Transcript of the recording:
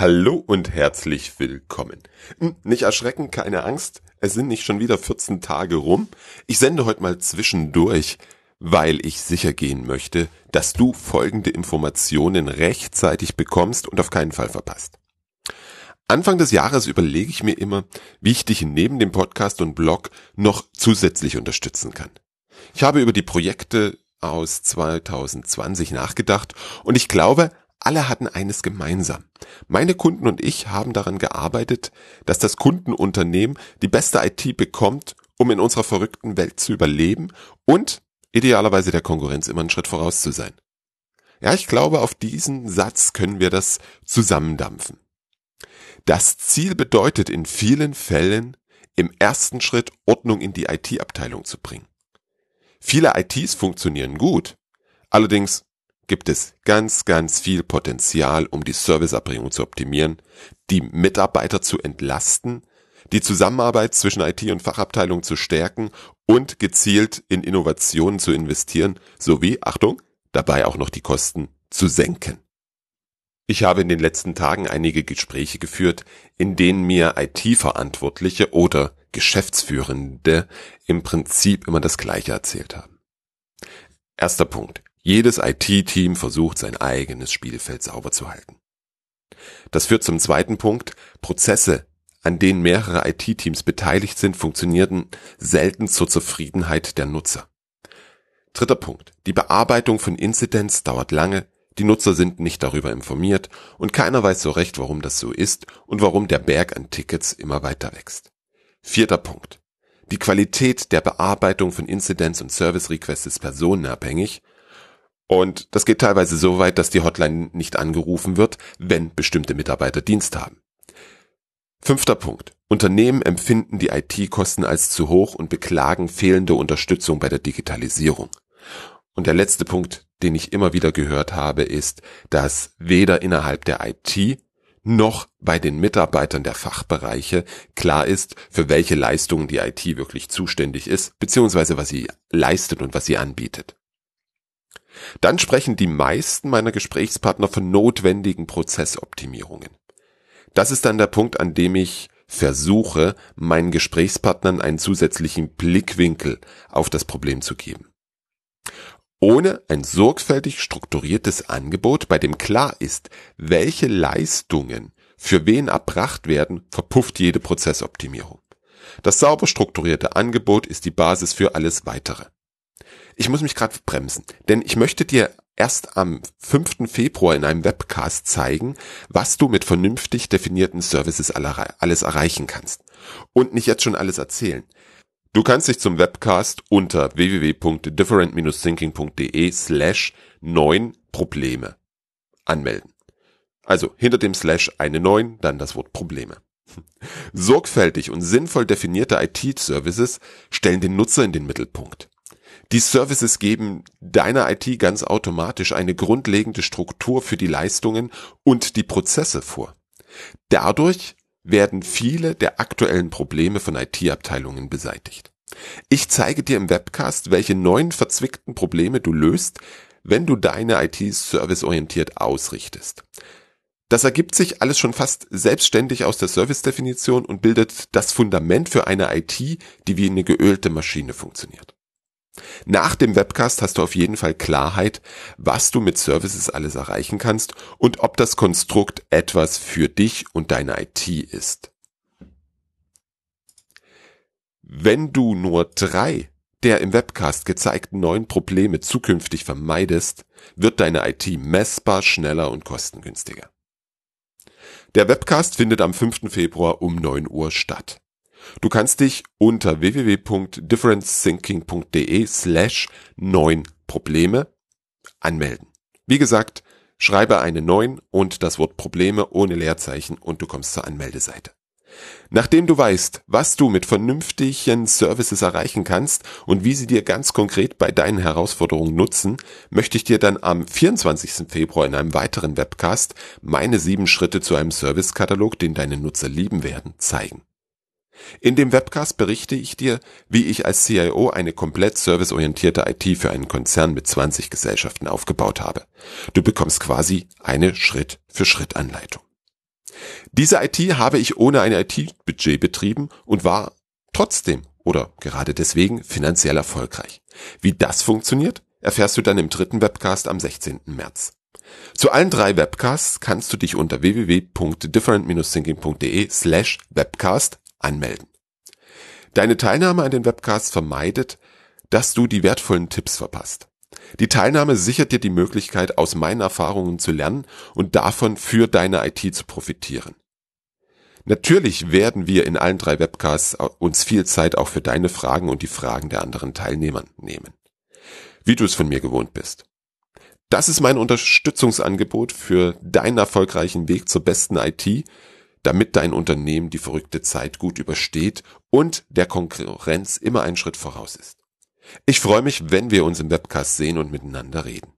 Hallo und herzlich willkommen. Hm, nicht erschrecken, keine Angst, es sind nicht schon wieder 14 Tage rum. Ich sende heute mal zwischendurch, weil ich sicher gehen möchte, dass du folgende Informationen rechtzeitig bekommst und auf keinen Fall verpasst. Anfang des Jahres überlege ich mir immer, wie ich dich neben dem Podcast und Blog noch zusätzlich unterstützen kann. Ich habe über die Projekte aus 2020 nachgedacht und ich glaube, alle hatten eines gemeinsam. Meine Kunden und ich haben daran gearbeitet, dass das Kundenunternehmen die beste IT bekommt, um in unserer verrückten Welt zu überleben und idealerweise der Konkurrenz immer einen Schritt voraus zu sein. Ja, ich glaube, auf diesen Satz können wir das zusammendampfen. Das Ziel bedeutet in vielen Fällen, im ersten Schritt Ordnung in die IT-Abteilung zu bringen. Viele ITs funktionieren gut, allerdings gibt es ganz, ganz viel Potenzial, um die Serviceerbringung zu optimieren, die Mitarbeiter zu entlasten, die Zusammenarbeit zwischen IT und Fachabteilung zu stärken und gezielt in Innovationen zu investieren, sowie, Achtung, dabei auch noch die Kosten zu senken. Ich habe in den letzten Tagen einige Gespräche geführt, in denen mir IT-Verantwortliche oder Geschäftsführende im Prinzip immer das Gleiche erzählt haben. Erster Punkt. Jedes IT-Team versucht sein eigenes Spielfeld sauber zu halten. Das führt zum zweiten Punkt. Prozesse, an denen mehrere IT-Teams beteiligt sind, funktionierten selten zur Zufriedenheit der Nutzer. Dritter Punkt. Die Bearbeitung von Incidents dauert lange, die Nutzer sind nicht darüber informiert und keiner weiß so recht, warum das so ist und warum der Berg an Tickets immer weiter wächst. Vierter Punkt. Die Qualität der Bearbeitung von Incidents und Service Requests ist personenabhängig und das geht teilweise so weit, dass die Hotline nicht angerufen wird, wenn bestimmte Mitarbeiter Dienst haben. Fünfter Punkt. Unternehmen empfinden die IT-Kosten als zu hoch und beklagen fehlende Unterstützung bei der Digitalisierung. Und der letzte Punkt, den ich immer wieder gehört habe, ist, dass weder innerhalb der IT noch bei den Mitarbeitern der Fachbereiche klar ist, für welche Leistungen die IT wirklich zuständig ist, beziehungsweise was sie leistet und was sie anbietet. Dann sprechen die meisten meiner Gesprächspartner von notwendigen Prozessoptimierungen. Das ist dann der Punkt, an dem ich versuche, meinen Gesprächspartnern einen zusätzlichen Blickwinkel auf das Problem zu geben. Ohne ein sorgfältig strukturiertes Angebot, bei dem klar ist, welche Leistungen für wen erbracht werden, verpufft jede Prozessoptimierung. Das sauber strukturierte Angebot ist die Basis für alles weitere. Ich muss mich gerade bremsen, denn ich möchte dir erst am 5. Februar in einem Webcast zeigen, was du mit vernünftig definierten Services alles erreichen kannst. Und nicht jetzt schon alles erzählen. Du kannst dich zum Webcast unter www.different-thinking.de slash 9 Probleme anmelden. Also hinter dem Slash eine 9, dann das Wort Probleme. Sorgfältig und sinnvoll definierte IT-Services stellen den Nutzer in den Mittelpunkt. Die Services geben deiner IT ganz automatisch eine grundlegende Struktur für die Leistungen und die Prozesse vor. Dadurch werden viele der aktuellen Probleme von IT-Abteilungen beseitigt. Ich zeige dir im Webcast, welche neuen verzwickten Probleme du löst, wenn du deine IT serviceorientiert ausrichtest. Das ergibt sich alles schon fast selbstständig aus der Service-Definition und bildet das Fundament für eine IT, die wie eine geölte Maschine funktioniert. Nach dem Webcast hast du auf jeden Fall Klarheit, was du mit Services alles erreichen kannst und ob das Konstrukt etwas für dich und deine IT ist. Wenn du nur drei der im Webcast gezeigten neuen Probleme zukünftig vermeidest, wird deine IT messbar schneller und kostengünstiger. Der Webcast findet am 5. Februar um 9 Uhr statt. Du kannst dich unter www.differencethinking.de slash 9 Probleme anmelden. Wie gesagt, schreibe eine 9 und das Wort Probleme ohne Leerzeichen und du kommst zur Anmeldeseite. Nachdem du weißt, was du mit vernünftigen Services erreichen kannst und wie sie dir ganz konkret bei deinen Herausforderungen nutzen, möchte ich dir dann am 24. Februar in einem weiteren Webcast meine sieben Schritte zu einem Servicekatalog, den deine Nutzer lieben werden, zeigen. In dem Webcast berichte ich dir, wie ich als CIO eine komplett serviceorientierte IT für einen Konzern mit 20 Gesellschaften aufgebaut habe. Du bekommst quasi eine Schritt-für-Schritt-Anleitung. Diese IT habe ich ohne ein IT-Budget betrieben und war trotzdem oder gerade deswegen finanziell erfolgreich. Wie das funktioniert, erfährst du dann im dritten Webcast am 16. März. Zu allen drei Webcasts kannst du dich unter www.different-thinking.de slash webcast anmelden. Deine Teilnahme an den Webcasts vermeidet, dass du die wertvollen Tipps verpasst. Die Teilnahme sichert dir die Möglichkeit, aus meinen Erfahrungen zu lernen und davon für deine IT zu profitieren. Natürlich werden wir in allen drei Webcasts uns viel Zeit auch für deine Fragen und die Fragen der anderen Teilnehmer nehmen. Wie du es von mir gewohnt bist. Das ist mein Unterstützungsangebot für deinen erfolgreichen Weg zur besten IT, damit dein Unternehmen die verrückte Zeit gut übersteht und der Konkurrenz immer einen Schritt voraus ist. Ich freue mich, wenn wir uns im Webcast sehen und miteinander reden.